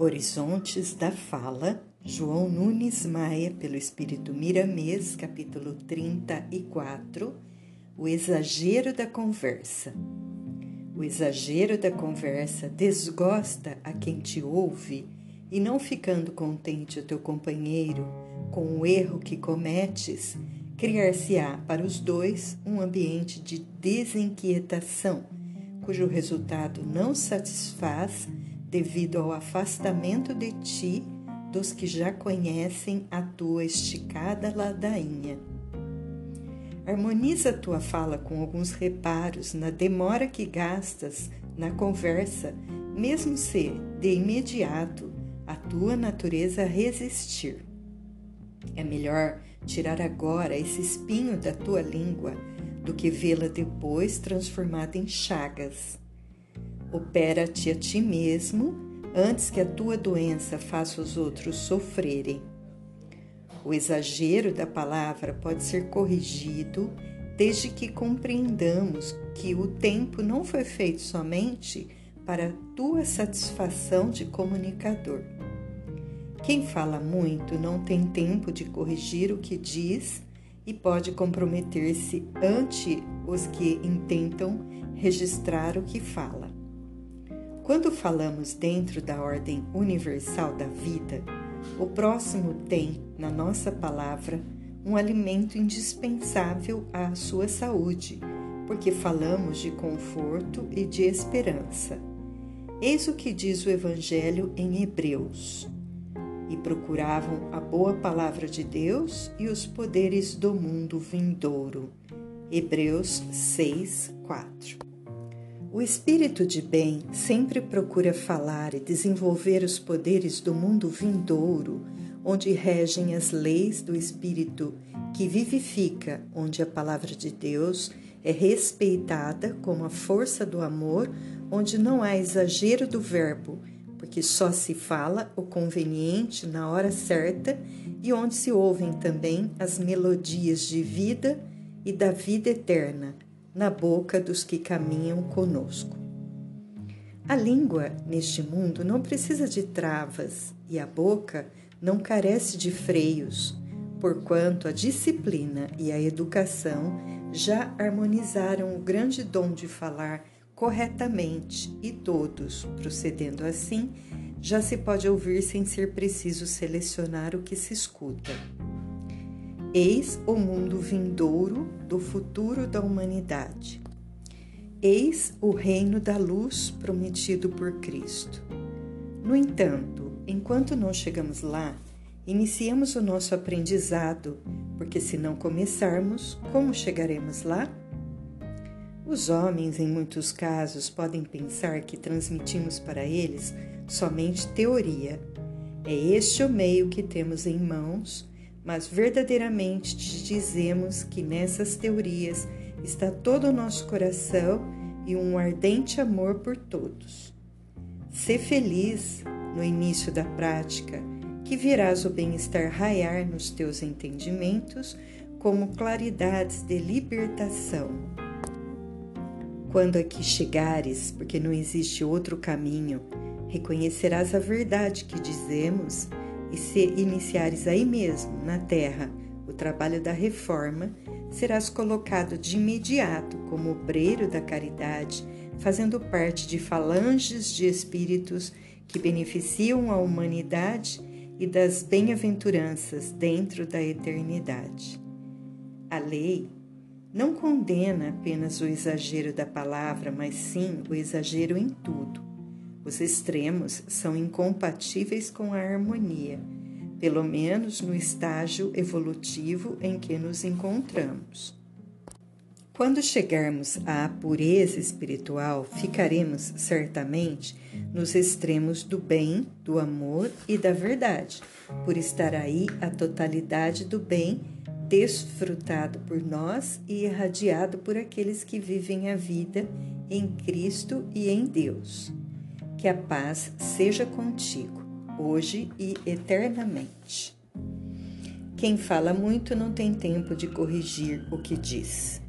Horizontes da Fala, João Nunes Maia, pelo Espírito Miramês, capítulo 34, O exagero da conversa. O exagero da conversa desgosta a quem te ouve e, não ficando contente o teu companheiro com o erro que cometes, criar-se-á para os dois um ambiente de desinquietação, cujo resultado não satisfaz devido ao afastamento de ti dos que já conhecem a tua esticada ladainha. Harmoniza tua fala com alguns reparos na demora que gastas na conversa, mesmo se, de imediato, a tua natureza resistir. É melhor tirar agora esse espinho da tua língua do que vê-la depois transformada em chagas. Opera-te a ti mesmo antes que a tua doença faça os outros sofrerem. O exagero da palavra pode ser corrigido desde que compreendamos que o tempo não foi feito somente para a tua satisfação de comunicador. Quem fala muito não tem tempo de corrigir o que diz e pode comprometer-se ante os que intentam registrar o que fala. Quando falamos dentro da ordem universal da vida, o próximo tem, na nossa palavra, um alimento indispensável à sua saúde, porque falamos de conforto e de esperança. Eis o que diz o Evangelho em Hebreus. E procuravam a boa palavra de Deus e os poderes do mundo vindouro. Hebreus 6, 4. O espírito de bem sempre procura falar e desenvolver os poderes do mundo vindouro, onde regem as leis do espírito que vivifica, onde a palavra de Deus é respeitada como a força do amor, onde não há exagero do verbo, porque só se fala o conveniente na hora certa e onde se ouvem também as melodias de vida e da vida eterna na boca dos que caminham conosco. A língua neste mundo não precisa de travas e a boca não carece de freios, porquanto a disciplina e a educação já harmonizaram o grande dom de falar corretamente e todos, procedendo assim, já se pode ouvir sem ser preciso selecionar o que se escuta. Eis o mundo vindouro do futuro da humanidade. Eis o reino da luz prometido por Cristo. No entanto, enquanto não chegamos lá, iniciamos o nosso aprendizado, porque se não começarmos, como chegaremos lá? Os homens, em muitos casos, podem pensar que transmitimos para eles somente teoria. É este o meio que temos em mãos mas verdadeiramente te dizemos que nessas teorias está todo o nosso coração e um ardente amor por todos. Sê feliz no início da prática, que verás o bem-estar raiar nos teus entendimentos como claridades de libertação. Quando aqui chegares, porque não existe outro caminho, reconhecerás a verdade que dizemos e se iniciares aí mesmo, na terra, o trabalho da reforma, serás colocado de imediato como obreiro da caridade, fazendo parte de falanges de espíritos que beneficiam a humanidade e das bem-aventuranças dentro da eternidade. A lei não condena apenas o exagero da palavra, mas sim o exagero em tudo os extremos são incompatíveis com a harmonia, pelo menos no estágio evolutivo em que nos encontramos. Quando chegarmos à pureza espiritual, ficaremos certamente nos extremos do bem, do amor e da verdade, por estar aí a totalidade do bem desfrutado por nós e irradiado por aqueles que vivem a vida em Cristo e em Deus. Que a paz seja contigo, hoje e eternamente. Quem fala muito não tem tempo de corrigir o que diz.